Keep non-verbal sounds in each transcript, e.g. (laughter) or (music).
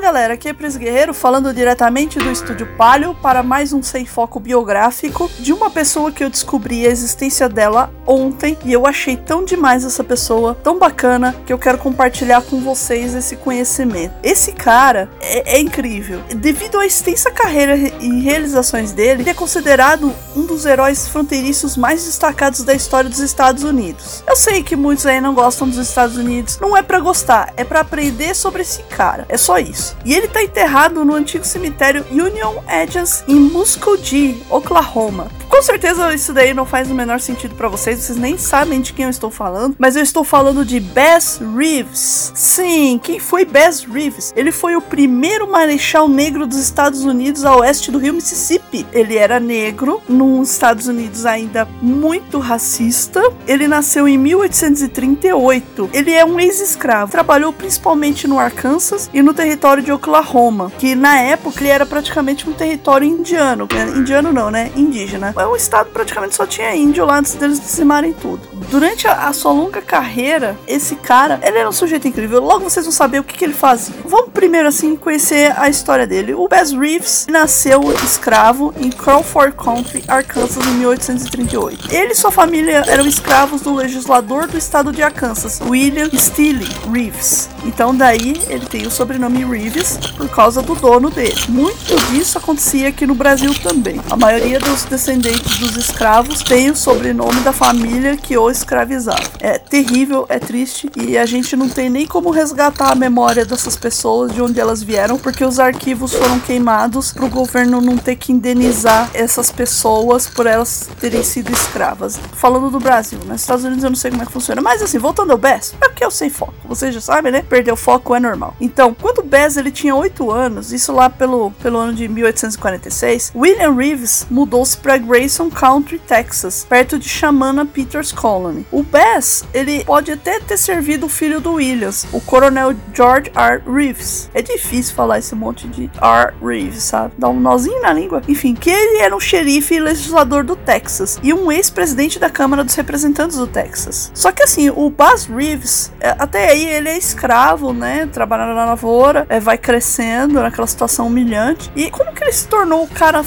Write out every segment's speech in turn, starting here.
Galera, aqui é Pris Guerreiro falando diretamente do estúdio Palio para mais um sem foco biográfico de uma pessoa que eu descobri a existência dela ontem e eu achei tão demais essa pessoa, tão bacana, que eu quero compartilhar com vocês esse conhecimento. Esse cara é, é incrível. Devido à extensa carreira e realizações dele, ele é considerado um dos heróis fronteiriços mais destacados da história dos Estados Unidos. Eu sei que muitos aí não gostam dos Estados Unidos, não é para gostar, é para aprender sobre esse cara. É só isso. E ele tá enterrado no antigo cemitério Union Edges em Muskogee, Oklahoma. Com certeza isso daí não faz o menor sentido para vocês, vocês nem sabem de quem eu estou falando, mas eu estou falando de Bass Reeves. Sim, quem foi Bass Reeves? Ele foi o primeiro marechal negro dos Estados Unidos a oeste do rio Mississippi. Ele era negro, nos Estados Unidos ainda muito racista. Ele nasceu em 1838. Ele é um ex-escravo. Trabalhou principalmente no Arkansas e no território de Oklahoma, que na época ele era praticamente um território indiano. Indiano não, né? Indígena o estado praticamente só tinha índio lá antes deles dizimarem tudo. Durante a, a, sua longa carreira, esse cara, ele era um sujeito incrível. Logo vocês vão saber o que, que ele fazia. Vamos primeiro, assim, conhecer a história dele. O Bass Reeves nasceu escravo em Crawford Country, Arkansas, em 1838. Ele e sua família eram escravos do legislador do estado de Arkansas, William Steele Reeves. Então daí ele tem o sobrenome Reeves por causa do dono dele. Muito disso acontecia aqui no Brasil também. A maioria dos descendentes dos escravos têm o sobrenome da família que o escravizava. É terrível, é triste e a gente não tem nem como resgatar a memória dessas pessoas, de onde elas vieram, porque os arquivos foram queimados para o governo não ter que indenizar essas pessoas por elas terem sido escravas. Falando do Brasil, nos né? Estados Unidos eu não sei como é que funciona, mas assim, voltando ao Bess, é porque eu sei foco. Vocês já sabem, né? Perder o foco é normal. Então, quando o Bess ele tinha 8 anos, isso lá pelo, pelo ano de 1846, William Reeves mudou-se para Grayson Country, Texas, perto de Shamana Peters Colony. O Bass, ele pode até ter servido o filho do Williams, o coronel George R. Reeves. É difícil falar esse monte de R. Reeves, sabe? Dá um nozinho na língua. Enfim, que ele era um xerife e legislador do Texas e um ex-presidente da Câmara dos Representantes do Texas. Só que assim, o Bass Reeves, é, até aí ele é escravo, né? Trabalhando na lavoura, é, vai crescendo naquela situação humilhante. E como que ele se tornou o cara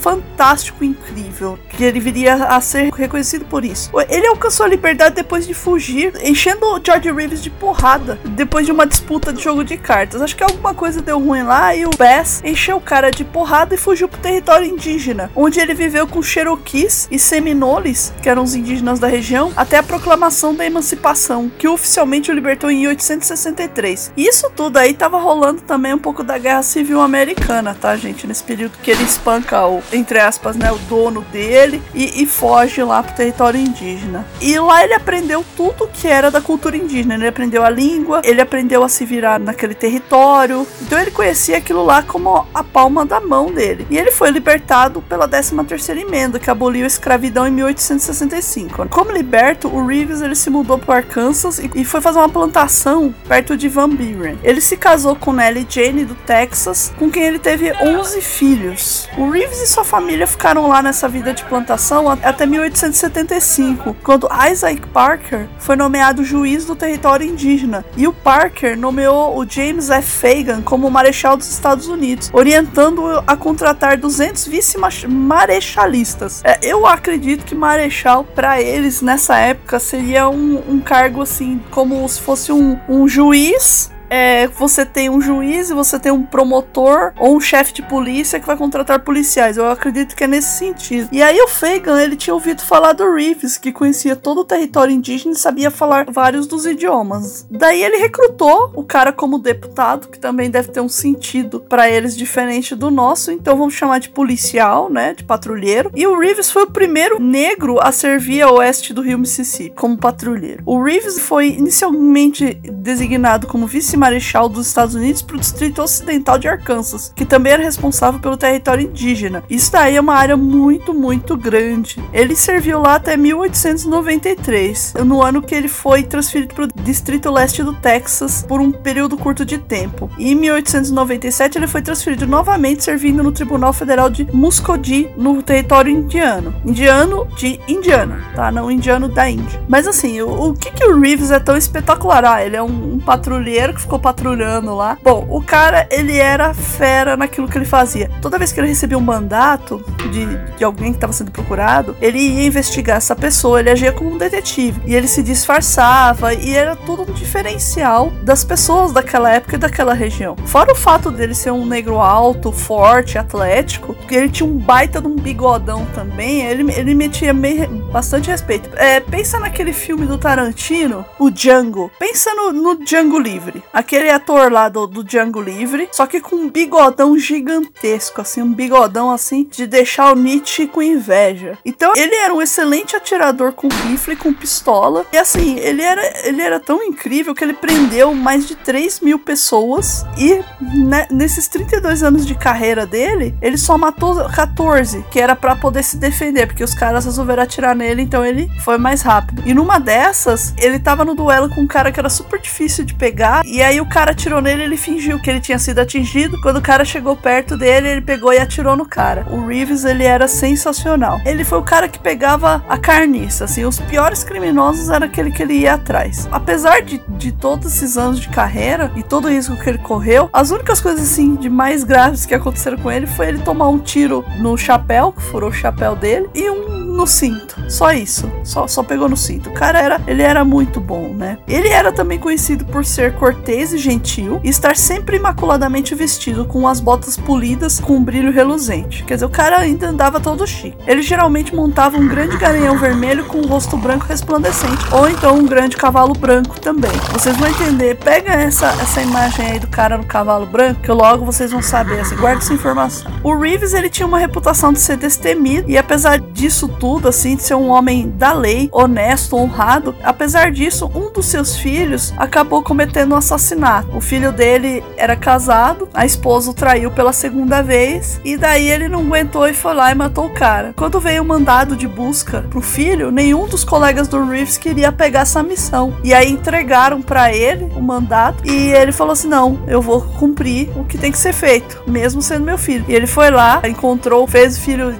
fantástico, incrível, que ele viria a ser reconhecido por isso. Ele alcançou a liberdade depois de fugir, enchendo o George Reeves de porrada, depois de uma disputa de jogo de cartas. Acho que alguma coisa deu ruim lá e o Bass encheu o cara de porrada e fugiu pro território indígena, onde ele viveu com Cherokees e Seminoles, que eram os indígenas da região, até a proclamação da emancipação, que oficialmente o libertou em 1863. E isso tudo aí tava rolando também um pouco da Guerra Civil Americana, tá, gente? Nesse período que ele espanca o entre aspas, né, o dono dele e, e, foge lá pro território indígena. E lá ele aprendeu tudo que era da cultura indígena. Ele aprendeu a língua, ele aprendeu a se virar naquele território. Então ele conhecia aquilo lá como a palma da mão dele. E ele foi libertado pela 13 terceira emenda, que aboliu a escravidão em 1865. Como liberto, o Reeves ele se mudou para Arkansas e, e foi fazer uma plantação perto de Van Buren. Ele se casou com Nellie Jane do Texas, com quem ele teve 11 filhos. O Reeves e sua sua família ficaram lá nessa vida de plantação até 1875, quando Isaac Parker foi nomeado juiz do território indígena. E o Parker nomeou o James F. Fagan como marechal dos Estados Unidos, orientando-o a contratar 200 vice-marechalistas. É, eu acredito que marechal, para eles, nessa época, seria um, um cargo assim, como se fosse um, um juiz é, você tem um juiz você tem um promotor ou um chefe de polícia que vai contratar policiais. Eu acredito que é nesse sentido. E aí o Fagan, ele tinha ouvido falar do Reeves, que conhecia todo o território indígena e sabia falar vários dos idiomas. Daí ele recrutou o cara como deputado, que também deve ter um sentido para eles diferente do nosso, então vamos chamar de policial, né, de patrulheiro. E o Reeves foi o primeiro negro a servir a oeste do rio Mississippi como patrulheiro. O Reeves foi inicialmente designado como vice marechal dos Estados Unidos para o Distrito Ocidental de Arkansas, que também era responsável pelo território indígena. Isso daí é uma área muito, muito grande. Ele serviu lá até 1893, no ano que ele foi transferido para o Distrito Leste do Texas por um período curto de tempo. E em 1897 ele foi transferido novamente, servindo no Tribunal Federal de Muscogee, no território indiano. Indiano de Indiana, tá? Não indiano da Índia. Mas assim, o, o que que o Reeves é tão espetacular? Ah, ele é um, um patrulheiro que ficou patrulhando lá. Bom, o cara, ele era fera naquilo que ele fazia. Toda vez que ele recebia um mandato de, de alguém que estava sendo procurado, ele ia investigar essa pessoa, ele agia como um detetive. E ele se disfarçava e era tudo um diferencial das pessoas daquela época e daquela região. Fora o fato dele ser um negro alto, forte, atlético, ele tinha um baita de um bigodão também, ele, ele metia meio, bastante respeito. É, pensa naquele filme do Tarantino, o Django. Pensa no, no Django Livre. Aquele ator lá do, do Django Livre, só que com um bigodão gigantesco, assim, um bigodão assim, de deixar o Nietzsche com inveja. Então, ele era um excelente atirador com rifle, com pistola. E assim, ele era, ele era tão incrível que ele prendeu mais de 3 mil pessoas. E né, nesses 32 anos de carreira dele, ele só matou 14, que era para poder se defender, porque os caras resolveram atirar nele, então ele foi mais rápido. E numa dessas, ele tava no duelo com um cara que era super difícil de pegar. E aí o cara atirou nele, ele fingiu que ele tinha sido atingido. Quando o cara chegou perto dele, ele pegou e atirou no cara. O Reeves, ele era sensacional. Ele foi o cara que pegava a carniça, assim, os piores criminosos era aquele que ele ia atrás. Apesar de, de todos esses anos de carreira e todo o risco que ele correu, as únicas coisas assim de mais graves que aconteceram com ele foi ele tomar um tiro no chapéu, que furou o chapéu dele, e um no cinto. Só isso. Só, só pegou no cinto. O cara era, ele era muito bom, né? Ele era também conhecido por ser cortês e gentil e estar sempre imaculadamente vestido com as botas polidas com um brilho reluzente. Quer dizer, o cara ainda andava todo chique. Ele geralmente montava um grande garanhão vermelho com um rosto branco resplandecente, ou então um grande cavalo branco também. Vocês vão entender. Pega essa, essa imagem aí do cara no cavalo branco, que logo vocês vão saber. Assim, guarda essa informação. O Reeves ele tinha uma reputação de ser destemido e apesar disso tudo, assim, de ser um homem da lei, honesto, honrado, apesar disso, um dos seus filhos acabou cometendo um assassinato. O filho dele era casado, a esposa o traiu pela segunda vez e daí ele não aguentou e foi lá e matou o cara. Quando veio o mandado de busca pro filho, nenhum dos colegas do Reeves queria pegar essa missão. E aí entregaram para ele o mandato e ele falou assim: "Não, eu vou cumprir o que tem que ser feito, mesmo sendo meu filho". E ele foi lá, encontrou, fez o filho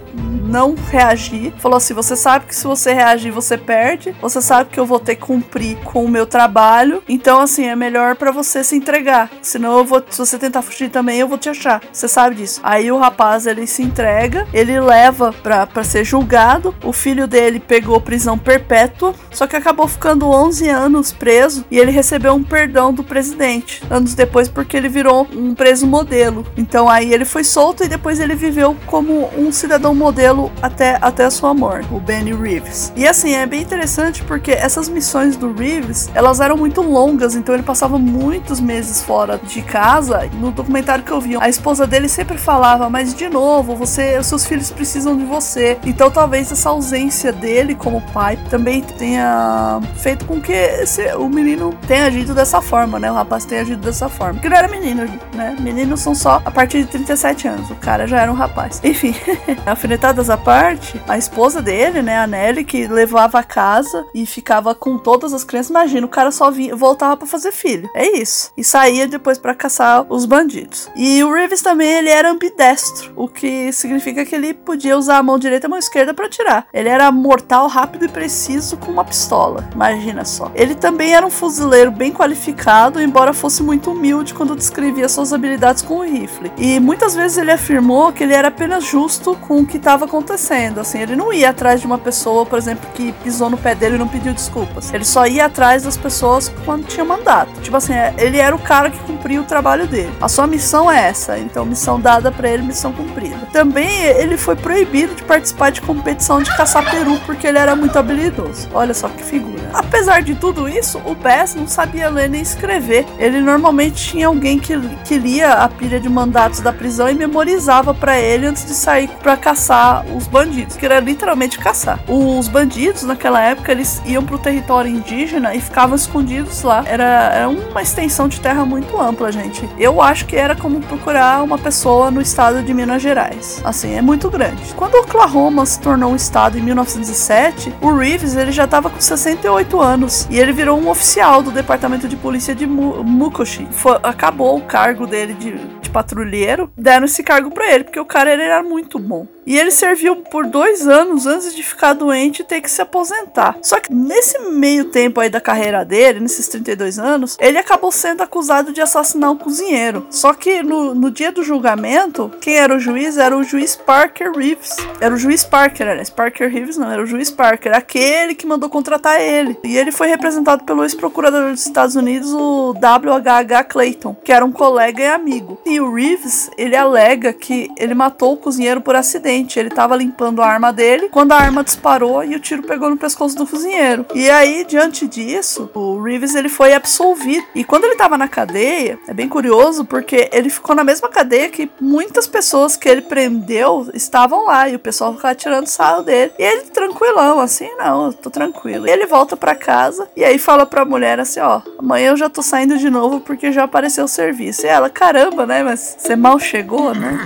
não reagir. Falou assim: você sabe que se você reagir, você perde. Você sabe que eu vou ter que cumprir com o meu trabalho. Então, assim, é melhor para você se entregar. Senão eu vou. Se você tentar fugir também, eu vou te achar. Você sabe disso. Aí o rapaz ele se entrega, ele leva pra, pra ser julgado. O filho dele pegou prisão perpétua, só que acabou ficando 11 anos preso e ele recebeu um perdão do presidente anos depois porque ele virou um preso modelo. Então aí ele foi solto e depois ele viveu como um cidadão modelo até, até a sua morte, o Benny Reeves. E assim, é bem interessante porque essas missões do Reeves, elas eram muito longas, então ele passava muitos meses fora de casa. No documentário que eu vi, a esposa dele sempre falava, mas de novo, você, os seus filhos precisam de você. Então talvez essa ausência dele como pai também tenha feito com que esse, o menino tenha agido dessa forma, né? O rapaz tenha agido dessa forma. Porque não era menino, né? Meninos são só a partir de 37 anos. O cara já era um rapaz. Enfim, (laughs) alfinetadas à parte, a esposa dele, né, a Nelly, que levava a casa e ficava com todas as crianças. Imagina, o cara só vinha, voltava para fazer filho. É isso. E saía depois para caçar os bandidos. E o Reeves também, ele era ambidestro, o que significa que ele podia usar a mão direita e a mão esquerda para atirar. Ele era mortal, rápido e preciso com uma pistola. Imagina só. Ele também era um fuzileiro bem qualificado, embora fosse muito humilde quando descrevia suas habilidades com o rifle. E muitas vezes ele afirmou que ele era apenas justo com o que estava acontecendo. Assim, ele não ia atrás de uma pessoa, por exemplo, que pisou no pé dele e não pediu desculpas. Ele só ia atrás das pessoas quando tinha mandato. Tipo assim, é, ele era o cara que cumpria o trabalho dele. A sua missão é essa, então missão dada para ele, missão cumprida. Também ele foi proibido de participar de competição de caçar peru porque ele era muito habilidoso. Olha só que figura. Apesar de tudo isso, o Bass não sabia ler nem escrever. Ele normalmente tinha alguém que, que lia a pilha de mandatos da prisão e memorizava para ele antes de sair para caçar os bandidos, que era literalmente caçar. Os bandidos naquela época eles iam pro território indígena e ficavam escondidos lá. Era, era uma extensão de terra muito ampla, gente. Eu acho que era como procurar uma pessoa no estado de Minas Gerais. Assim, é muito grande. Quando Oklahoma se tornou um estado em 1907, o Reeves ele já estava com 68 anos e ele virou um oficial do departamento de polícia de Mukoshi. Foi, acabou o cargo dele de, de patrulheiro, deram esse cargo para ele porque o cara ele era muito bom. E ele serviu por dois anos antes de ficar doente e ter que se aposentar. Só que nesse meio tempo aí da carreira dele, nesses 32 anos, ele acabou sendo acusado de assassinar um cozinheiro. Só que no, no dia do julgamento, quem era o juiz era o juiz Parker Reeves. Era o juiz Parker, aliás, Parker Reeves não, era o juiz Parker, aquele que mandou contratar ele. E ele foi representado pelo ex-procurador dos Estados Unidos, o WHH Clayton, que era um colega e amigo. E o Reeves, ele alega que ele matou o cozinheiro por acidente ele estava limpando a arma dele quando a arma disparou e o tiro pegou no pescoço do cozinheiro. E aí, diante disso, o Reeves ele foi absolvido. E quando ele estava na cadeia, é bem curioso porque ele ficou na mesma cadeia que muitas pessoas que ele prendeu estavam lá e o pessoal ficava tirando sarro dele. E ele tranquilão, assim, não, eu tô tranquilo. E ele volta para casa e aí fala pra mulher assim: ó, amanhã eu já tô saindo de novo porque já apareceu o serviço. E ela, caramba, né? Mas você mal chegou, né?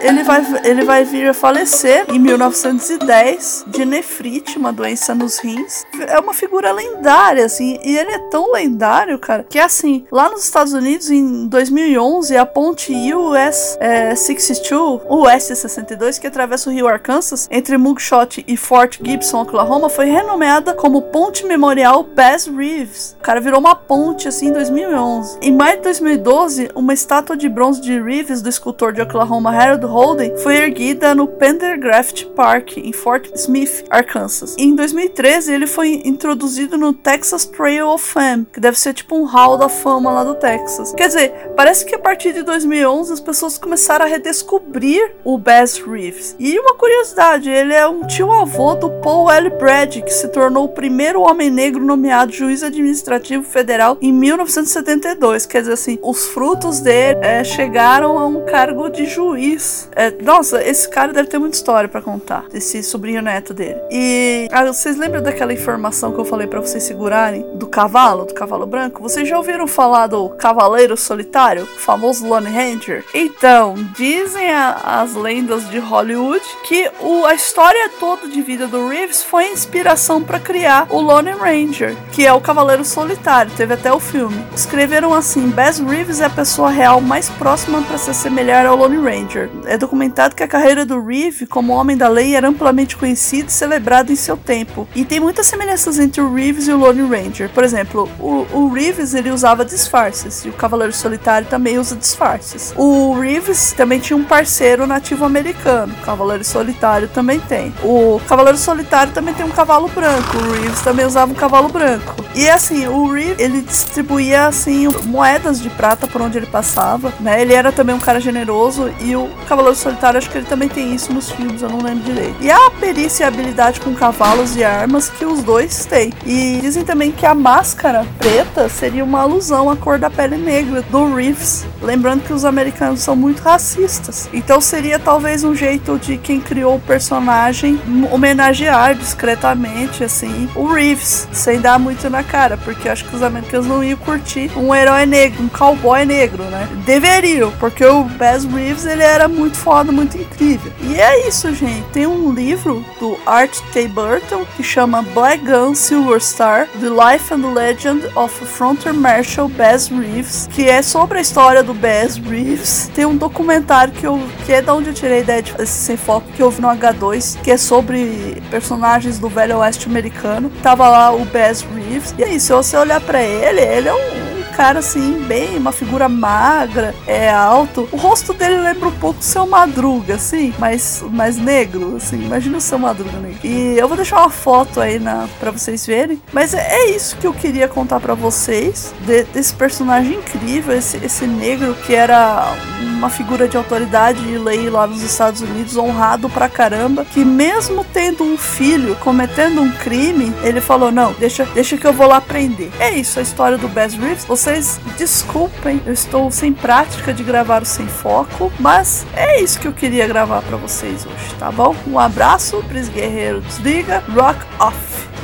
Ele vai, ele vai vir a falecer em 1910 de nefrite, uma doença nos rins. É uma figura lendária, assim, e ele é tão lendário, cara, que assim, lá nos Estados Unidos, em 2011, a ponte US é, 62, US 62, que atravessa o rio Arkansas, entre Mugshot e Fort Gibson, Oklahoma, foi renomeada como Ponte Memorial Bass Reeves. O cara virou uma ponte, assim, em 2011. Em maio de 2012, uma estátua de bronze de Reeves do escultor de Oklahoma Harold Holden foi erguida no Pendergraft Park, em Fort Smith, Arkansas. Em 2013, ele foi introduzido no Texas Trail of Fame, que deve ser tipo um hall da fama lá do Texas. Quer dizer, parece que a partir de 2011 as pessoas começaram a redescobrir o Bass Reeves. E uma curiosidade, ele é um tio-avô do Paul L. Brady, que se tornou o primeiro homem negro nomeado juiz administrativo federal em 1972. Quer dizer assim, os frutos dele é, chegaram a um cargo de juiz. É, nossa, esse cara deve ter muita história para contar, esse sobrinho neto dele. E ah, vocês lembram daquela informação que eu falei para vocês segurarem do cavalo, do cavalo branco? Vocês já ouviram falar do Cavaleiro Solitário, o famoso Lone Ranger? Então, dizem a, as lendas de Hollywood que o, a história toda de vida do Reeves foi inspiração para criar o Lone Ranger, que é o Cavaleiro Solitário. Teve até o filme. Escreveram assim: Bass Reeves é a pessoa real mais próxima para se assemelhar ao Lone Ranger. É documentado que a carreira do Reeve como homem da lei era amplamente conhecida e celebrada em seu tempo. E tem muitas semelhanças entre o Reeves e o Lone Ranger. Por exemplo, o, o Reeves ele usava disfarces e o Cavaleiro Solitário também usa disfarces. O Reeves também tinha um parceiro nativo americano. O Cavaleiro Solitário também tem. O Cavaleiro Solitário também tem um cavalo branco. O Reeves também usava um cavalo branco. E assim, o Reeves ele distribuía assim moedas de prata por onde ele passava, né? Ele era também um cara generoso e o Cavaleiro Solitário acho que ele também tem isso nos filmes, eu não lembro direito. E a perícia e a habilidade com cavalos e armas que os dois têm. E dizem também que a máscara preta seria uma alusão à cor da pele negra do Reeves, lembrando que os americanos são muito racistas. Então seria talvez um jeito de quem criou o personagem homenagear discretamente assim o Reeves, sem dar muito na cara, porque acho que os americanos não iam curtir um herói negro, um cowboy negro, né? Deveriam, porque o Bass Reeves ele era muito foda, muito incrível. E é isso, gente. Tem um livro do Art K. Burton que chama Black Gun Silver Star: The Life and Legend of Frontier Marshal Bass Reeves, que é sobre a história do Bass Reeves. Tem um documentário que, eu, que é da onde eu tirei a ideia desse sem foco que eu vi no H2, que é sobre personagens do Velho Oeste americano. Tava lá o Bass Reeves. E aí, se você olhar para ele, ele é um cara assim, bem, uma figura magra, é alto. O rosto dele lembra um pouco o seu Madruga, assim, mais, mais negro, assim. Imagina o seu Madruga negro. E eu vou deixar uma foto aí na, pra vocês verem. Mas é, é isso que eu queria contar para vocês de, desse personagem incrível, esse, esse negro que era uma figura de autoridade de lei lá nos Estados Unidos, honrado pra caramba, que mesmo tendo um filho cometendo um crime, ele falou: Não, deixa, deixa que eu vou lá prender. É isso, a história do Bass Reeves. Vocês desculpem, eu estou sem prática de gravar o sem foco, mas é isso que eu queria gravar para vocês hoje, tá bom? Um abraço, Pris Guerreiro desliga, rock off.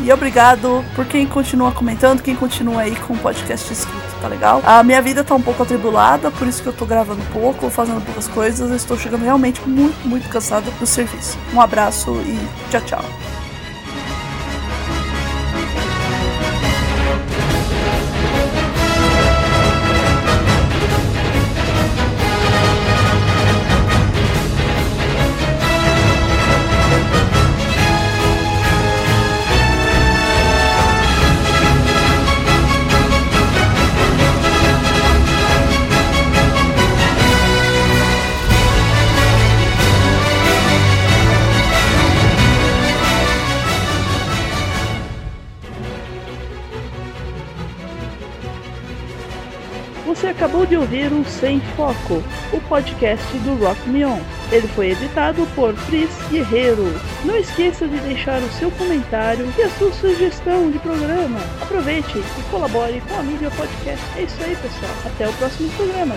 E obrigado por quem continua comentando, quem continua aí com o podcast escrito, tá legal? A minha vida tá um pouco atribulada, por isso que eu tô gravando pouco, fazendo poucas coisas. Eu estou chegando realmente muito, muito cansada do serviço. Um abraço e tchau, tchau. Ouvir o Sem Foco, o podcast do Rock Me On. Ele foi editado por Pris Guerreiro. Não esqueça de deixar o seu comentário e a sua sugestão de programa. Aproveite e colabore com a mídia podcast. É isso aí, pessoal. Até o próximo programa.